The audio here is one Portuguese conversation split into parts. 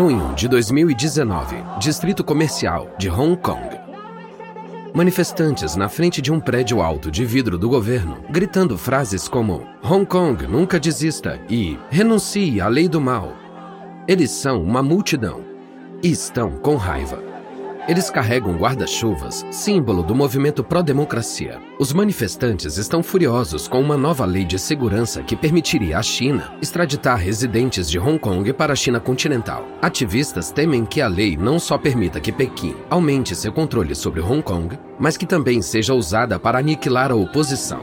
Junho de 2019, Distrito Comercial de Hong Kong. Manifestantes na frente de um prédio alto de vidro do governo, gritando frases como Hong Kong nunca desista e renuncie à lei do mal. Eles são uma multidão e estão com raiva. Eles carregam guarda-chuvas, símbolo do movimento pró-democracia. Os manifestantes estão furiosos com uma nova lei de segurança que permitiria à China extraditar residentes de Hong Kong para a China continental. Ativistas temem que a lei não só permita que Pequim aumente seu controle sobre Hong Kong, mas que também seja usada para aniquilar a oposição.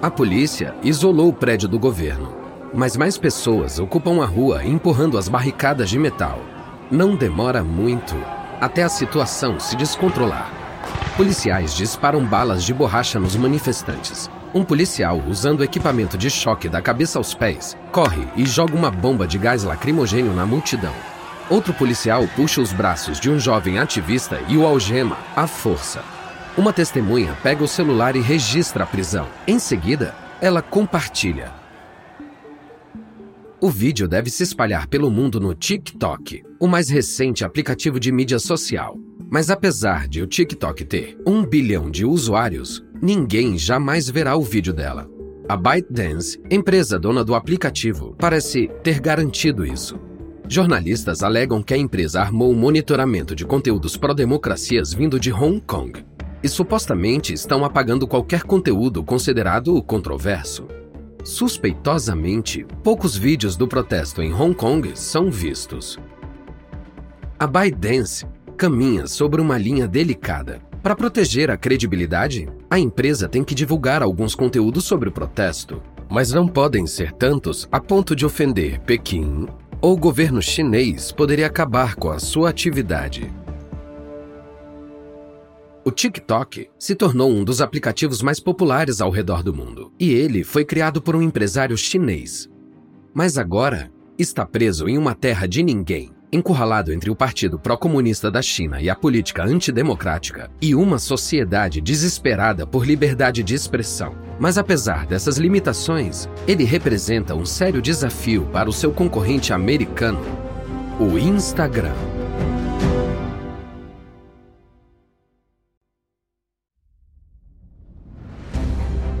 A polícia isolou o prédio do governo, mas mais pessoas ocupam a rua empurrando as barricadas de metal. Não demora muito até a situação se descontrolar. Policiais disparam balas de borracha nos manifestantes. Um policial, usando equipamento de choque da cabeça aos pés, corre e joga uma bomba de gás lacrimogênio na multidão. Outro policial puxa os braços de um jovem ativista e o algema à força. Uma testemunha pega o celular e registra a prisão. Em seguida, ela compartilha. O vídeo deve se espalhar pelo mundo no TikTok, o mais recente aplicativo de mídia social. Mas apesar de o TikTok ter um bilhão de usuários, ninguém jamais verá o vídeo dela. A ByteDance, empresa dona do aplicativo, parece ter garantido isso. Jornalistas alegam que a empresa armou um monitoramento de conteúdos pró-democracias vindo de Hong Kong e supostamente estão apagando qualquer conteúdo considerado controverso. Suspeitosamente, poucos vídeos do protesto em Hong Kong são vistos. A ByteDance caminha sobre uma linha delicada. Para proteger a credibilidade, a empresa tem que divulgar alguns conteúdos sobre o protesto, mas não podem ser tantos a ponto de ofender Pequim ou o governo chinês poderia acabar com a sua atividade. O TikTok se tornou um dos aplicativos mais populares ao redor do mundo, e ele foi criado por um empresário chinês. Mas agora está preso em uma terra de ninguém, encurralado entre o Partido Pró-Comunista da China e a política antidemocrática, e uma sociedade desesperada por liberdade de expressão. Mas apesar dessas limitações, ele representa um sério desafio para o seu concorrente americano, o Instagram.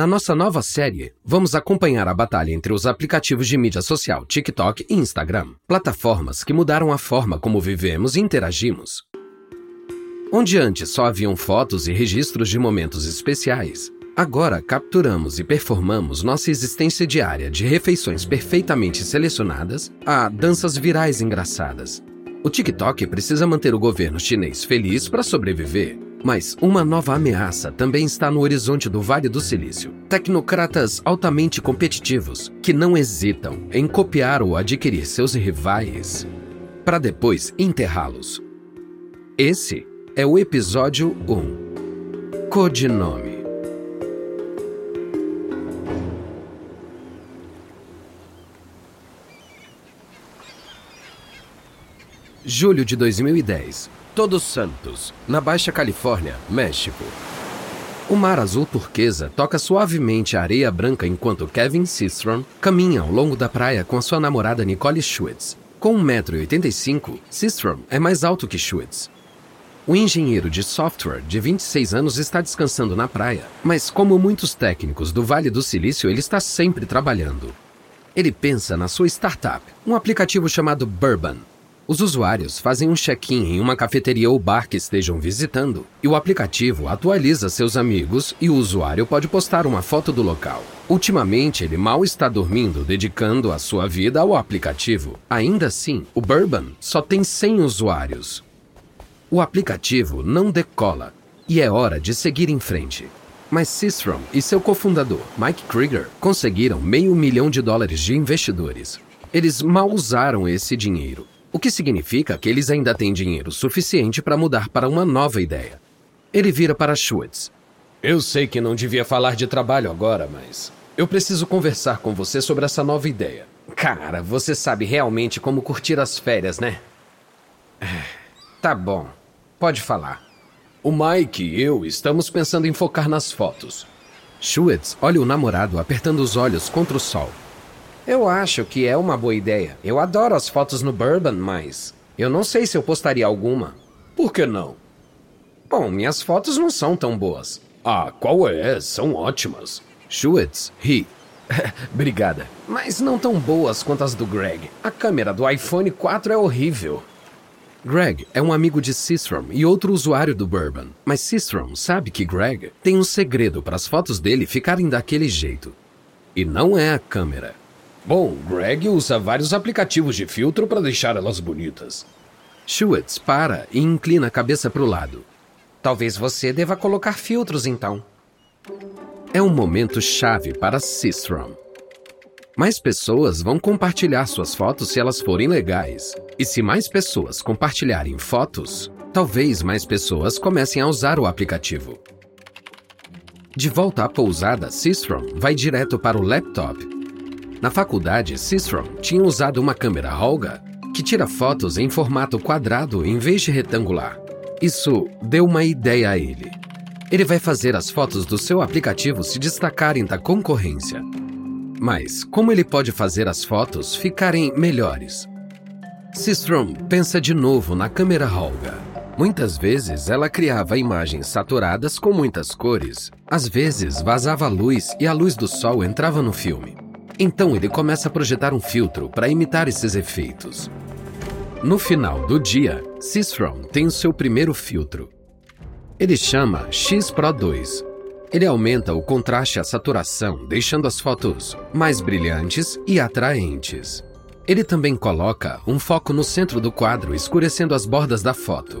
Na nossa nova série, vamos acompanhar a batalha entre os aplicativos de mídia social TikTok e Instagram, plataformas que mudaram a forma como vivemos e interagimos. Onde antes só haviam fotos e registros de momentos especiais, agora capturamos e performamos nossa existência diária de refeições perfeitamente selecionadas a danças virais engraçadas. O TikTok precisa manter o governo chinês feliz para sobreviver mas uma nova ameaça também está no horizonte do Vale do Silício. Tecnocratas altamente competitivos que não hesitam em copiar ou adquirir seus rivais para depois enterrá-los. Esse é o episódio 1. Codinome. Julho de 2010. Todos Santos, na Baixa Califórnia, México. O mar azul turquesa toca suavemente a areia branca enquanto Kevin Systrom caminha ao longo da praia com sua namorada Nicole Schwitz. Com 1,85m, Systrom é mais alto que Schwitz. O engenheiro de software de 26 anos está descansando na praia, mas como muitos técnicos do Vale do Silício, ele está sempre trabalhando. Ele pensa na sua startup, um aplicativo chamado Bourbon, os usuários fazem um check-in em uma cafeteria ou bar que estejam visitando e o aplicativo atualiza seus amigos e o usuário pode postar uma foto do local. Ultimamente, ele mal está dormindo, dedicando a sua vida ao aplicativo. Ainda assim, o Bourbon só tem 100 usuários. O aplicativo não decola e é hora de seguir em frente. Mas Systrom e seu cofundador, Mike Krieger, conseguiram meio milhão de dólares de investidores. Eles mal usaram esse dinheiro o que significa que eles ainda têm dinheiro suficiente para mudar para uma nova ideia. Ele vira para Schwartz. Eu sei que não devia falar de trabalho agora, mas eu preciso conversar com você sobre essa nova ideia. Cara, você sabe realmente como curtir as férias, né? Tá bom. Pode falar. O Mike e eu estamos pensando em focar nas fotos. Schwartz olha o namorado apertando os olhos contra o sol. Eu acho que é uma boa ideia. Eu adoro as fotos no Bourbon, mas eu não sei se eu postaria alguma. Por que não? Bom, minhas fotos não são tão boas. Ah, qual é? São ótimas. Schwartz ri. Obrigada. Mas não tão boas quanto as do Greg. A câmera do iPhone 4 é horrível. Greg é um amigo de Sistrom e outro usuário do Bourbon, mas Sistrom sabe que Greg tem um segredo para as fotos dele ficarem daquele jeito. E não é a câmera. Bom, Greg usa vários aplicativos de filtro para deixar elas bonitas. Schwartz para e inclina a cabeça para o lado. Talvez você deva colocar filtros então. É um momento chave para Sistrom. Mais pessoas vão compartilhar suas fotos se elas forem legais. E se mais pessoas compartilharem fotos, talvez mais pessoas comecem a usar o aplicativo. De volta à pousada, Sistrom vai direto para o laptop. Na faculdade, Sistrom tinha usado uma câmera Holga que tira fotos em formato quadrado em vez de retangular. Isso deu uma ideia a ele. Ele vai fazer as fotos do seu aplicativo se destacarem da concorrência. Mas como ele pode fazer as fotos ficarem melhores? Sistrom pensa de novo na câmera Holga. Muitas vezes ela criava imagens saturadas com muitas cores. Às vezes vazava luz e a luz do sol entrava no filme. Então ele começa a projetar um filtro para imitar esses efeitos. No final do dia, Sistrom tem o seu primeiro filtro. Ele chama X Pro 2 ele aumenta o contraste e a saturação, deixando as fotos mais brilhantes e atraentes. Ele também coloca um foco no centro do quadro, escurecendo as bordas da foto.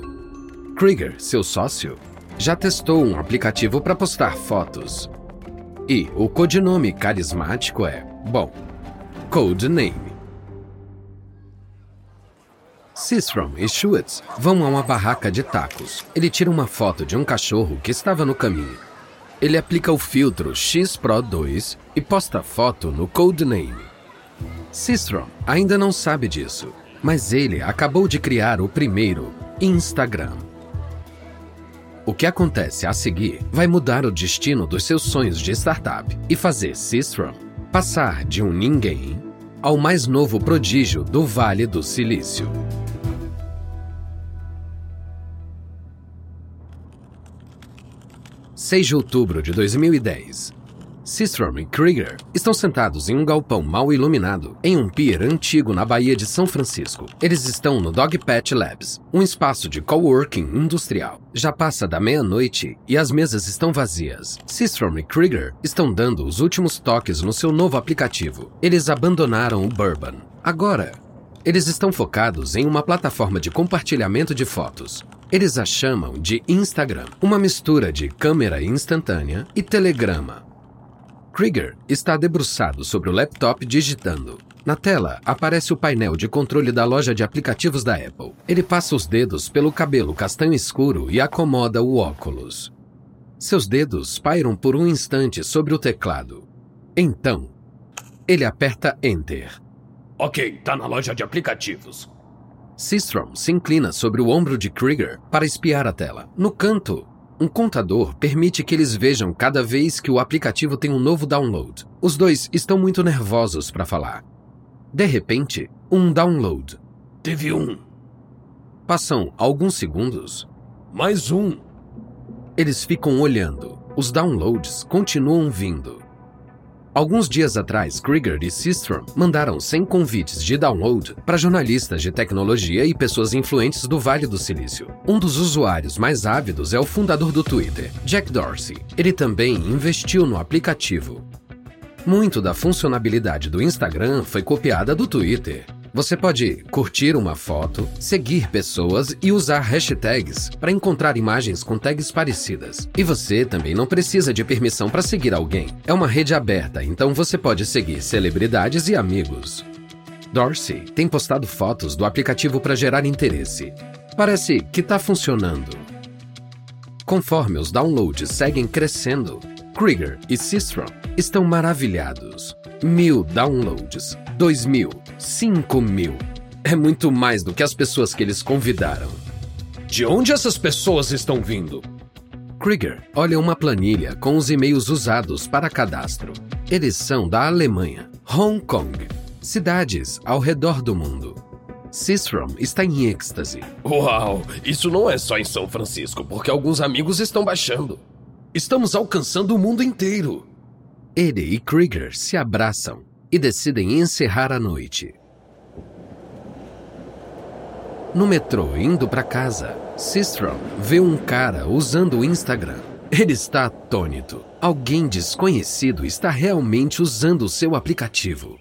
Krieger, seu sócio, já testou um aplicativo para postar fotos. E o codinome carismático é, bom, Codename. Sistrom e Schutz vão a uma barraca de tacos. Ele tira uma foto de um cachorro que estava no caminho ele aplica o filtro X Pro 2 e posta a foto no Codename. Sistrom ainda não sabe disso, mas ele acabou de criar o primeiro Instagram. O que acontece a seguir vai mudar o destino dos seus sonhos de startup e fazer Sistrom passar de um ninguém ao mais novo prodígio do Vale do Silício. 6 de outubro de 2010. Sistrom e Krieger estão sentados em um galpão mal iluminado em um pier antigo na Baía de São Francisco. Eles estão no Dogpatch Labs, um espaço de coworking industrial. Já passa da meia-noite e as mesas estão vazias. Sistrom e Krieger estão dando os últimos toques no seu novo aplicativo. Eles abandonaram o Bourbon. Agora, eles estão focados em uma plataforma de compartilhamento de fotos. Eles a chamam de Instagram, uma mistura de câmera instantânea e telegrama. Krieger está debruçado sobre o laptop digitando. Na tela aparece o painel de controle da loja de aplicativos da Apple. Ele passa os dedos pelo cabelo castanho escuro e acomoda o óculos. Seus dedos pairam por um instante sobre o teclado. Então, ele aperta Enter. Ok, tá na loja de aplicativos. Sistrom se inclina sobre o ombro de Krieger para espiar a tela. No canto, um contador permite que eles vejam cada vez que o aplicativo tem um novo download. Os dois estão muito nervosos para falar. De repente, um download. Teve um. Passam alguns segundos. Mais um. Eles ficam olhando. Os downloads continuam vindo. Alguns dias atrás, Krieger e Sistrom mandaram 100 convites de download para jornalistas de tecnologia e pessoas influentes do Vale do Silício. Um dos usuários mais ávidos é o fundador do Twitter, Jack Dorsey. Ele também investiu no aplicativo. Muito da funcionalidade do Instagram foi copiada do Twitter. Você pode curtir uma foto, seguir pessoas e usar hashtags para encontrar imagens com tags parecidas. E você também não precisa de permissão para seguir alguém. É uma rede aberta, então você pode seguir celebridades e amigos. Dorsey tem postado fotos do aplicativo para gerar interesse. Parece que está funcionando. Conforme os downloads seguem crescendo, Krieger e Systrom estão maravilhados. Mil downloads, dois mil, cinco mil. É muito mais do que as pessoas que eles convidaram. De onde essas pessoas estão vindo? Krieger olha uma planilha com os e-mails usados para cadastro. Eles são da Alemanha, Hong Kong, cidades ao redor do mundo. Sistrom está em êxtase. Uau, isso não é só em São Francisco, porque alguns amigos estão baixando. Estamos alcançando o mundo inteiro. Ele e Krieger se abraçam e decidem encerrar a noite. No metrô, indo para casa, Sistrom vê um cara usando o Instagram. Ele está atônito. Alguém desconhecido está realmente usando o seu aplicativo.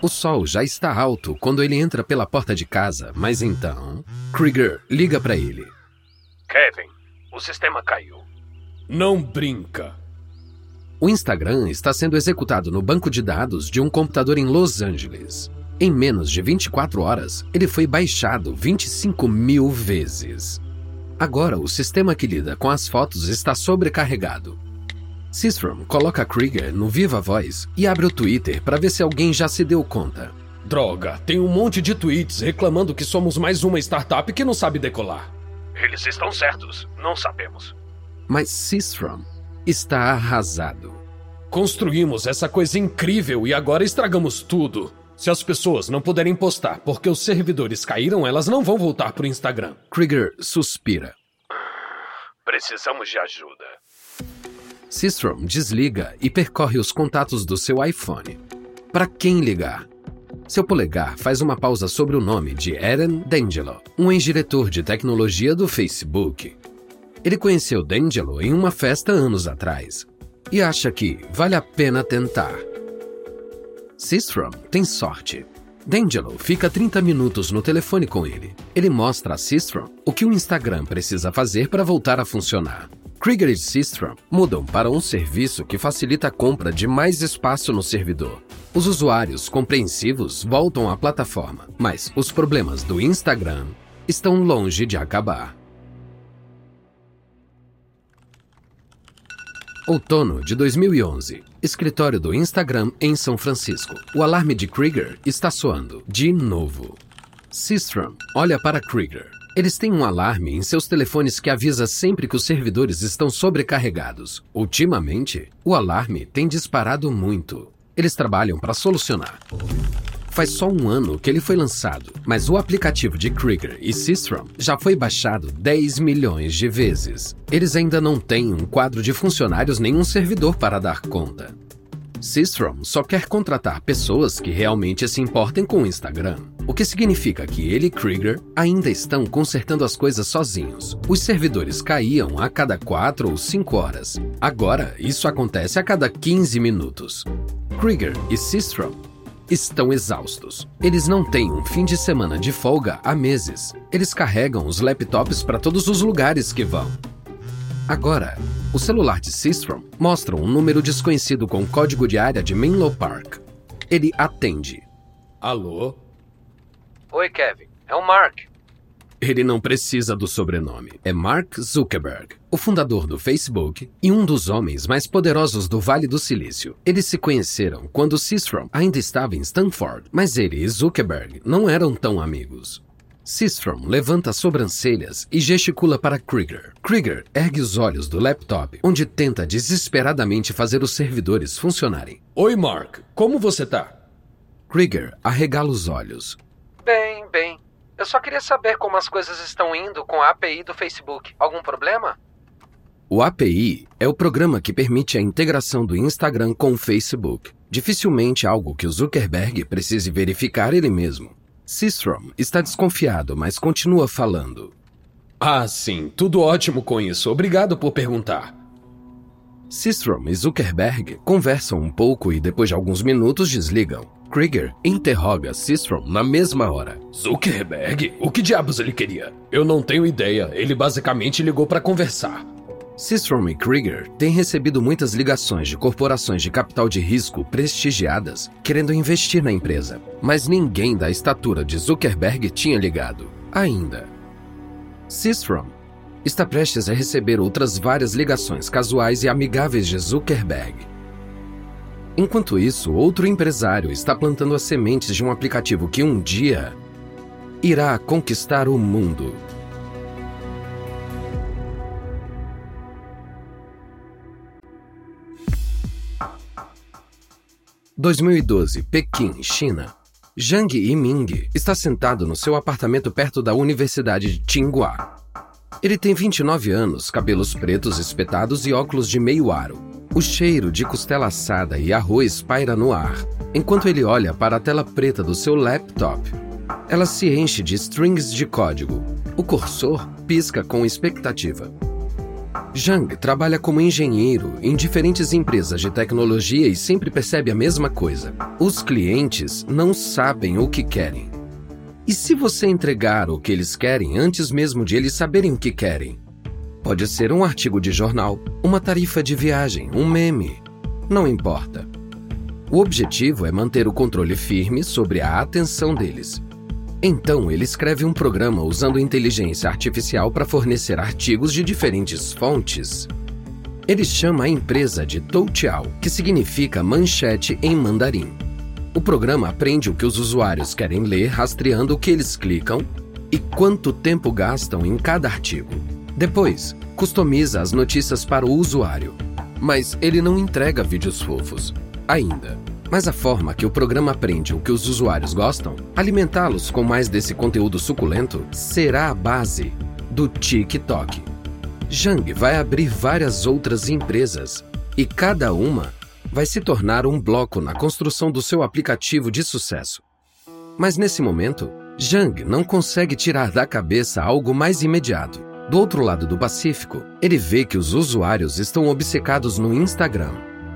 O sol já está alto quando ele entra pela porta de casa, mas então. Krieger liga para ele. Kevin, o sistema caiu. Não brinca. O Instagram está sendo executado no banco de dados de um computador em Los Angeles. Em menos de 24 horas, ele foi baixado 25 mil vezes. Agora, o sistema que lida com as fotos está sobrecarregado. Sistrom coloca Krieger no Viva Voz e abre o Twitter para ver se alguém já se deu conta. Droga, tem um monte de tweets reclamando que somos mais uma startup que não sabe decolar. Eles estão certos, não sabemos. Mas Sistrom está arrasado. Construímos essa coisa incrível e agora estragamos tudo. Se as pessoas não puderem postar porque os servidores caíram, elas não vão voltar pro Instagram. Krieger suspira. Precisamos de ajuda. Sistrom desliga e percorre os contatos do seu iPhone. Para quem ligar? Seu polegar faz uma pausa sobre o nome de Eren D'Angelo, um ex-diretor de tecnologia do Facebook. Ele conheceu D'Angelo em uma festa anos atrás e acha que vale a pena tentar. Sistrom tem sorte. D'Angelo fica 30 minutos no telefone com ele. Ele mostra a Sistrom o que o Instagram precisa fazer para voltar a funcionar. Krieger e Systrom mudam para um serviço que facilita a compra de mais espaço no servidor. Os usuários compreensivos voltam à plataforma, mas os problemas do Instagram estão longe de acabar. Outono de 2011. Escritório do Instagram em São Francisco. O alarme de Krieger está soando de novo. Systrom olha para Krieger. Eles têm um alarme em seus telefones que avisa sempre que os servidores estão sobrecarregados. Ultimamente, o alarme tem disparado muito. Eles trabalham para solucionar. Faz só um ano que ele foi lançado, mas o aplicativo de Krieger e Systrom já foi baixado 10 milhões de vezes. Eles ainda não têm um quadro de funcionários nem um servidor para dar conta. Systrom só quer contratar pessoas que realmente se importem com o Instagram. O que significa que ele e Krieger ainda estão consertando as coisas sozinhos. Os servidores caíam a cada 4 ou 5 horas. Agora, isso acontece a cada 15 minutos. Krieger e Systrom estão exaustos. Eles não têm um fim de semana de folga há meses. Eles carregam os laptops para todos os lugares que vão. Agora, o celular de Systrom mostra um número desconhecido com código de área de Menlo Park. Ele atende. Alô? Oi, Kevin. É o Mark. Ele não precisa do sobrenome. É Mark Zuckerberg, o fundador do Facebook e um dos homens mais poderosos do Vale do Silício. Eles se conheceram quando Systrom ainda estava em Stanford, mas ele e Zuckerberg não eram tão amigos. Systrom levanta as sobrancelhas e gesticula para Krieger. Krieger ergue os olhos do laptop, onde tenta desesperadamente fazer os servidores funcionarem. Oi, Mark. Como você tá? Krieger arregala os olhos. Bem, bem. Eu só queria saber como as coisas estão indo com a API do Facebook. Algum problema? O API é o programa que permite a integração do Instagram com o Facebook. Dificilmente algo que o Zuckerberg precise verificar ele mesmo. Systrom está desconfiado, mas continua falando. Ah, sim, tudo ótimo com isso. Obrigado por perguntar. Systrom e Zuckerberg conversam um pouco e depois de alguns minutos desligam. Krieger interroga Systrom na mesma hora. Zuckerberg? O que diabos ele queria? Eu não tenho ideia. Ele basicamente ligou para conversar. Systrom e Krieger têm recebido muitas ligações de corporações de capital de risco prestigiadas querendo investir na empresa, mas ninguém da estatura de Zuckerberg tinha ligado, ainda. Systrom está prestes a receber outras várias ligações casuais e amigáveis de Zuckerberg. Enquanto isso, outro empresário está plantando as sementes de um aplicativo que um dia irá conquistar o mundo. 2012, Pequim, China. Zhang Yiming está sentado no seu apartamento perto da Universidade de Tsinghua. Ele tem 29 anos, cabelos pretos espetados e óculos de meio aro. O cheiro de costela assada e arroz paira no ar, enquanto ele olha para a tela preta do seu laptop. Ela se enche de strings de código. O cursor pisca com expectativa. Zhang trabalha como engenheiro em diferentes empresas de tecnologia e sempre percebe a mesma coisa: os clientes não sabem o que querem. E se você entregar o que eles querem antes mesmo de eles saberem o que querem? Pode ser um artigo de jornal, uma tarifa de viagem, um meme. Não importa. O objetivo é manter o controle firme sobre a atenção deles então, ele escreve um programa usando inteligência artificial para fornecer artigos de diferentes fontes. Ele chama a empresa de Toutiao, que significa manchete em mandarim. O programa aprende o que os usuários querem ler, rastreando o que eles clicam e quanto tempo gastam em cada artigo. Depois, customiza as notícias para o usuário. Mas ele não entrega vídeos fofos. Ainda. Mas a forma que o programa aprende o que os usuários gostam, alimentá-los com mais desse conteúdo suculento, será a base do TikTok. Zhang vai abrir várias outras empresas e cada uma vai se tornar um bloco na construção do seu aplicativo de sucesso. Mas nesse momento, Zhang não consegue tirar da cabeça algo mais imediato. Do outro lado do Pacífico, ele vê que os usuários estão obcecados no Instagram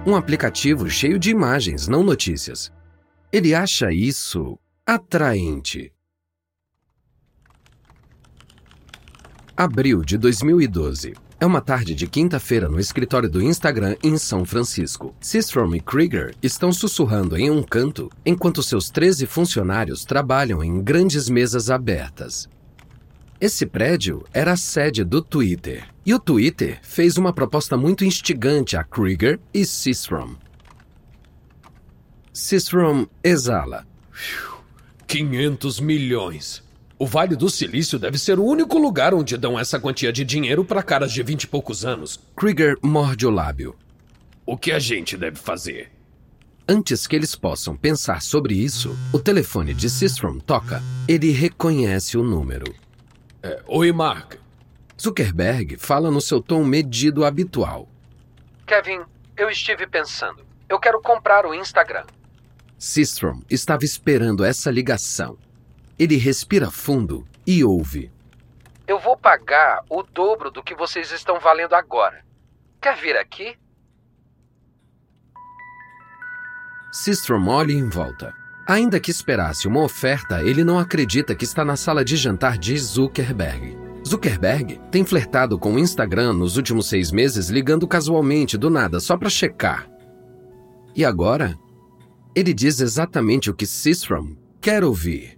um aplicativo cheio de imagens, não notícias. Ele acha isso atraente. Abril de 2012. É uma tarde de quinta-feira no escritório do Instagram em São Francisco. Sistrom e Krieger estão sussurrando em um canto enquanto seus 13 funcionários trabalham em grandes mesas abertas. Esse prédio era a sede do Twitter. E o Twitter fez uma proposta muito instigante a Krieger e Systrom. Systrom exala. 500 milhões. O Vale do Silício deve ser o único lugar onde dão essa quantia de dinheiro para caras de vinte e poucos anos. Krieger morde o lábio. O que a gente deve fazer? Antes que eles possam pensar sobre isso, o telefone de Systrom toca. Ele reconhece o número. É, Oi, Mark. Zuckerberg fala no seu tom medido habitual. Kevin, eu estive pensando. Eu quero comprar o Instagram. Sistrom estava esperando essa ligação. Ele respira fundo e ouve. Eu vou pagar o dobro do que vocês estão valendo agora. Quer vir aqui? Sistrom olha em volta. Ainda que esperasse uma oferta, ele não acredita que está na sala de jantar de Zuckerberg. Zuckerberg tem flertado com o Instagram nos últimos seis meses, ligando casualmente do nada só para checar. E agora? Ele diz exatamente o que Sistrom quer ouvir.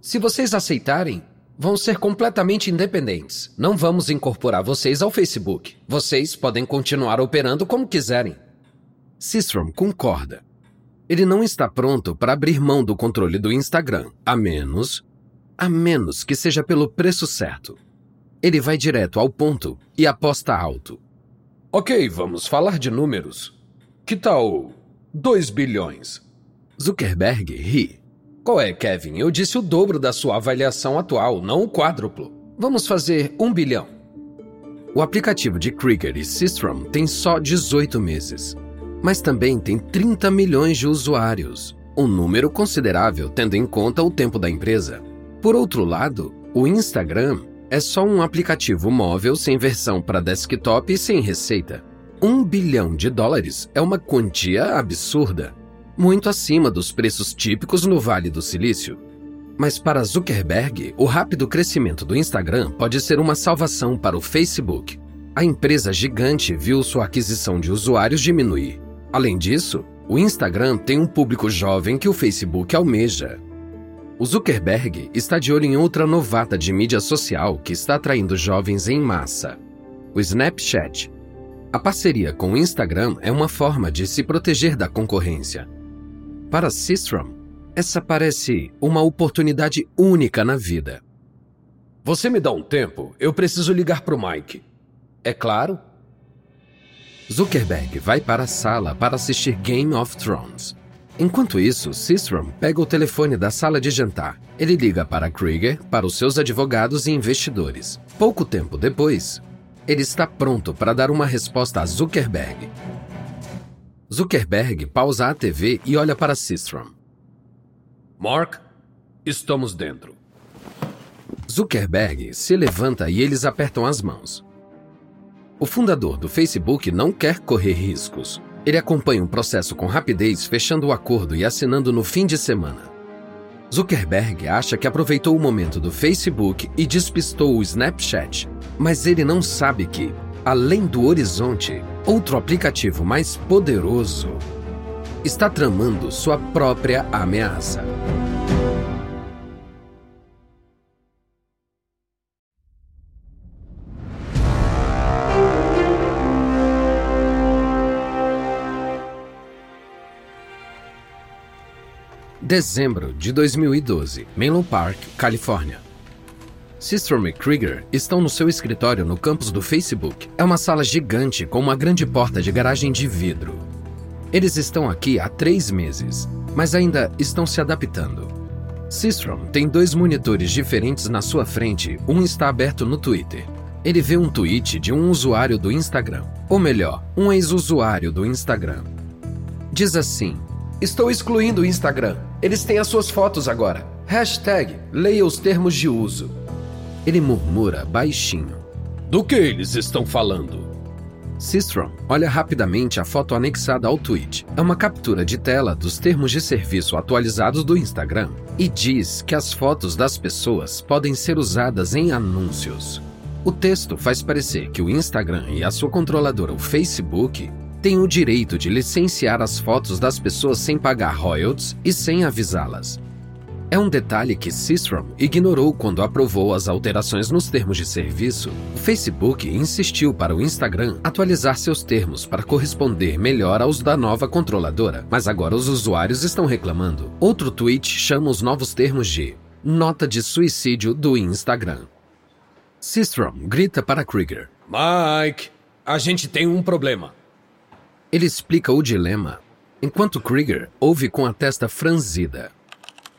Se vocês aceitarem, vão ser completamente independentes. Não vamos incorporar vocês ao Facebook. Vocês podem continuar operando como quiserem. Sistrom concorda. Ele não está pronto para abrir mão do controle do Instagram, a menos. a menos que seja pelo preço certo. Ele vai direto ao ponto e aposta alto. Ok, vamos falar de números. Que tal 2 bilhões? Zuckerberg ri. Qual é, Kevin? Eu disse o dobro da sua avaliação atual, não o quádruplo. Vamos fazer um bilhão. O aplicativo de Krieger e Systrom tem só 18 meses mas também tem 30 milhões de usuários, um número considerável tendo em conta o tempo da empresa. Por outro lado, o Instagram é só um aplicativo móvel sem versão para desktop e sem receita. Um bilhão de dólares é uma quantia absurda, muito acima dos preços típicos no Vale do Silício. Mas para Zuckerberg, o rápido crescimento do Instagram pode ser uma salvação para o Facebook. A empresa gigante viu sua aquisição de usuários diminuir. Além disso, o Instagram tem um público jovem que o Facebook almeja. O Zuckerberg está de olho em outra novata de mídia social que está atraindo jovens em massa: o Snapchat. A parceria com o Instagram é uma forma de se proteger da concorrência. Para Systrom, essa parece uma oportunidade única na vida. Você me dá um tempo? Eu preciso ligar para o Mike. É claro? Zuckerberg vai para a sala para assistir Game of Thrones. Enquanto isso, Sistrom pega o telefone da sala de jantar. Ele liga para Krieger, para os seus advogados e investidores. Pouco tempo depois, ele está pronto para dar uma resposta a Zuckerberg. Zuckerberg pausa a TV e olha para Sistrom. Mark, estamos dentro. Zuckerberg se levanta e eles apertam as mãos. O fundador do Facebook não quer correr riscos. Ele acompanha o um processo com rapidez, fechando o acordo e assinando no fim de semana. Zuckerberg acha que aproveitou o momento do Facebook e despistou o Snapchat, mas ele não sabe que, além do horizonte, outro aplicativo mais poderoso está tramando sua própria ameaça. Dezembro de 2012, Menlo Park, Califórnia. Sistrom e Krieger estão no seu escritório no campus do Facebook. É uma sala gigante com uma grande porta de garagem de vidro. Eles estão aqui há três meses, mas ainda estão se adaptando. Sistrom tem dois monitores diferentes na sua frente, um está aberto no Twitter. Ele vê um tweet de um usuário do Instagram, ou melhor, um ex-usuário do Instagram. Diz assim: Estou excluindo o Instagram. Eles têm as suas fotos agora. Hashtag leia os termos de uso. Ele murmura baixinho. Do que eles estão falando? Sistrom olha rapidamente a foto anexada ao tweet. É uma captura de tela dos termos de serviço atualizados do Instagram e diz que as fotos das pessoas podem ser usadas em anúncios. O texto faz parecer que o Instagram e a sua controladora, o Facebook, tem o direito de licenciar as fotos das pessoas sem pagar royalties e sem avisá-las. É um detalhe que Sistrom ignorou quando aprovou as alterações nos termos de serviço. O Facebook insistiu para o Instagram atualizar seus termos para corresponder melhor aos da nova controladora, mas agora os usuários estão reclamando. Outro tweet chama os novos termos de nota de suicídio do Instagram. Sistrom grita para Krieger: Mike, a gente tem um problema. Ele explica o dilema, enquanto Krieger ouve com a testa franzida.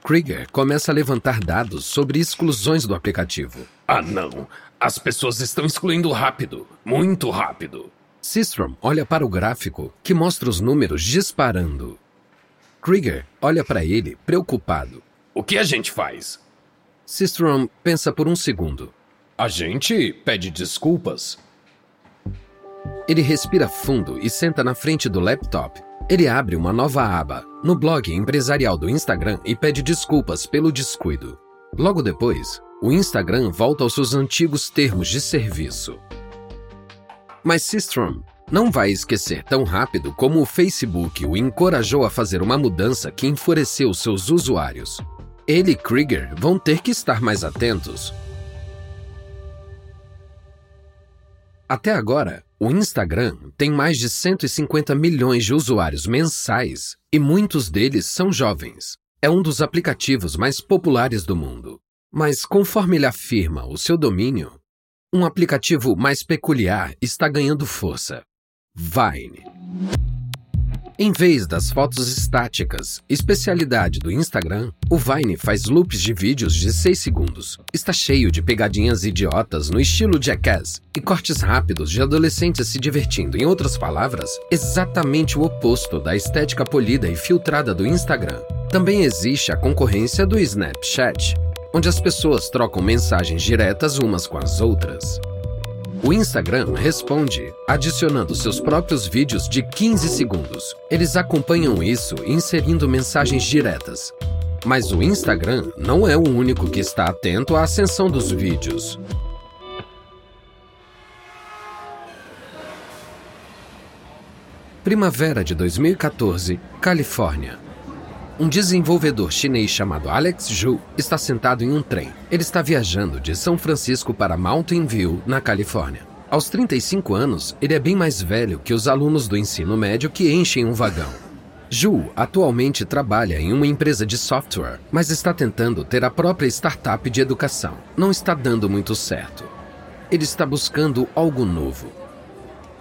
Krieger começa a levantar dados sobre exclusões do aplicativo. Ah, não! As pessoas estão excluindo rápido, muito rápido. Sistrom olha para o gráfico, que mostra os números disparando. Krieger olha para ele, preocupado. O que a gente faz? Sistrom pensa por um segundo. A gente pede desculpas. Ele respira fundo e senta na frente do laptop. Ele abre uma nova aba no blog empresarial do Instagram e pede desculpas pelo descuido. Logo depois, o Instagram volta aos seus antigos termos de serviço. Mas Sistrom não vai esquecer tão rápido como o Facebook o encorajou a fazer uma mudança que enfureceu seus usuários. Ele e Krieger vão ter que estar mais atentos. Até agora, o Instagram tem mais de 150 milhões de usuários mensais e muitos deles são jovens. É um dos aplicativos mais populares do mundo. Mas, conforme ele afirma o seu domínio, um aplicativo mais peculiar está ganhando força: Vine. Em vez das fotos estáticas, especialidade do Instagram, o Vine faz loops de vídeos de 6 segundos. Está cheio de pegadinhas idiotas no estilo Jackass e cortes rápidos de adolescentes se divertindo. Em outras palavras, exatamente o oposto da estética polida e filtrada do Instagram. Também existe a concorrência do Snapchat, onde as pessoas trocam mensagens diretas umas com as outras. O Instagram responde, adicionando seus próprios vídeos de 15 segundos. Eles acompanham isso inserindo mensagens diretas. Mas o Instagram não é o único que está atento à ascensão dos vídeos. Primavera de 2014, Califórnia. Um desenvolvedor chinês chamado Alex Zhu está sentado em um trem. Ele está viajando de São Francisco para Mountain View, na Califórnia. Aos 35 anos, ele é bem mais velho que os alunos do ensino médio que enchem um vagão. Ju atualmente trabalha em uma empresa de software, mas está tentando ter a própria startup de educação. Não está dando muito certo. Ele está buscando algo novo.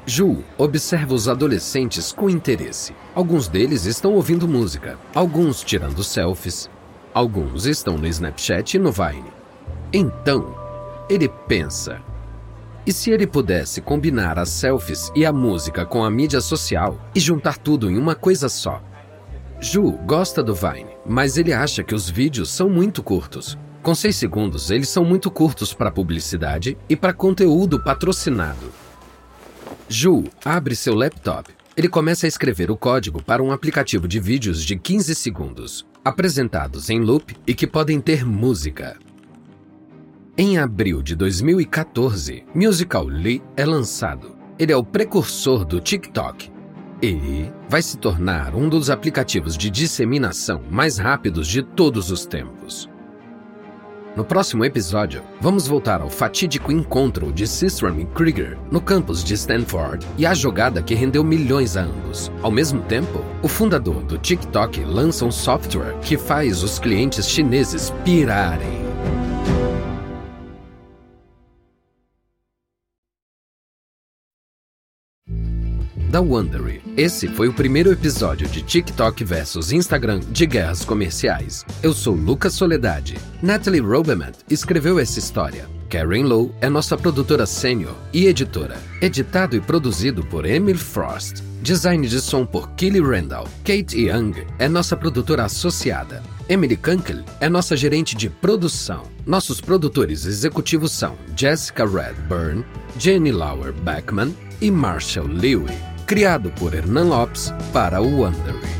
Ju observa os adolescentes com interesse. Alguns deles estão ouvindo música, alguns tirando selfies, alguns estão no Snapchat e no Vine. Então, ele pensa: e se ele pudesse combinar as selfies e a música com a mídia social e juntar tudo em uma coisa só? Ju gosta do Vine, mas ele acha que os vídeos são muito curtos. Com seis segundos, eles são muito curtos para publicidade e para conteúdo patrocinado. Ju abre seu laptop. Ele começa a escrever o código para um aplicativo de vídeos de 15 segundos, apresentados em loop e que podem ter música. Em abril de 2014, Musical Lee é lançado. Ele é o precursor do TikTok e vai se tornar um dos aplicativos de disseminação mais rápidos de todos os tempos. No próximo episódio, vamos voltar ao fatídico encontro de Systrom e Krieger no campus de Stanford e a jogada que rendeu milhões a ambos. Ao mesmo tempo, o fundador do TikTok lança um software que faz os clientes chineses pirarem. Da Wondery. Esse foi o primeiro episódio de TikTok versus Instagram de guerras comerciais. Eu sou Lucas Soledade. Natalie Robeman escreveu essa história. Karen Lowe é nossa produtora sênior e editora. Editado e produzido por Emily Frost. Design de som por Kelly Randall. Kate Young é nossa produtora associada. Emily Kunkel é nossa gerente de produção. Nossos produtores executivos são Jessica Redburn, Jenny Lauer Beckman e Marshall Lewy criado por Hernan Lopes para o Wondery.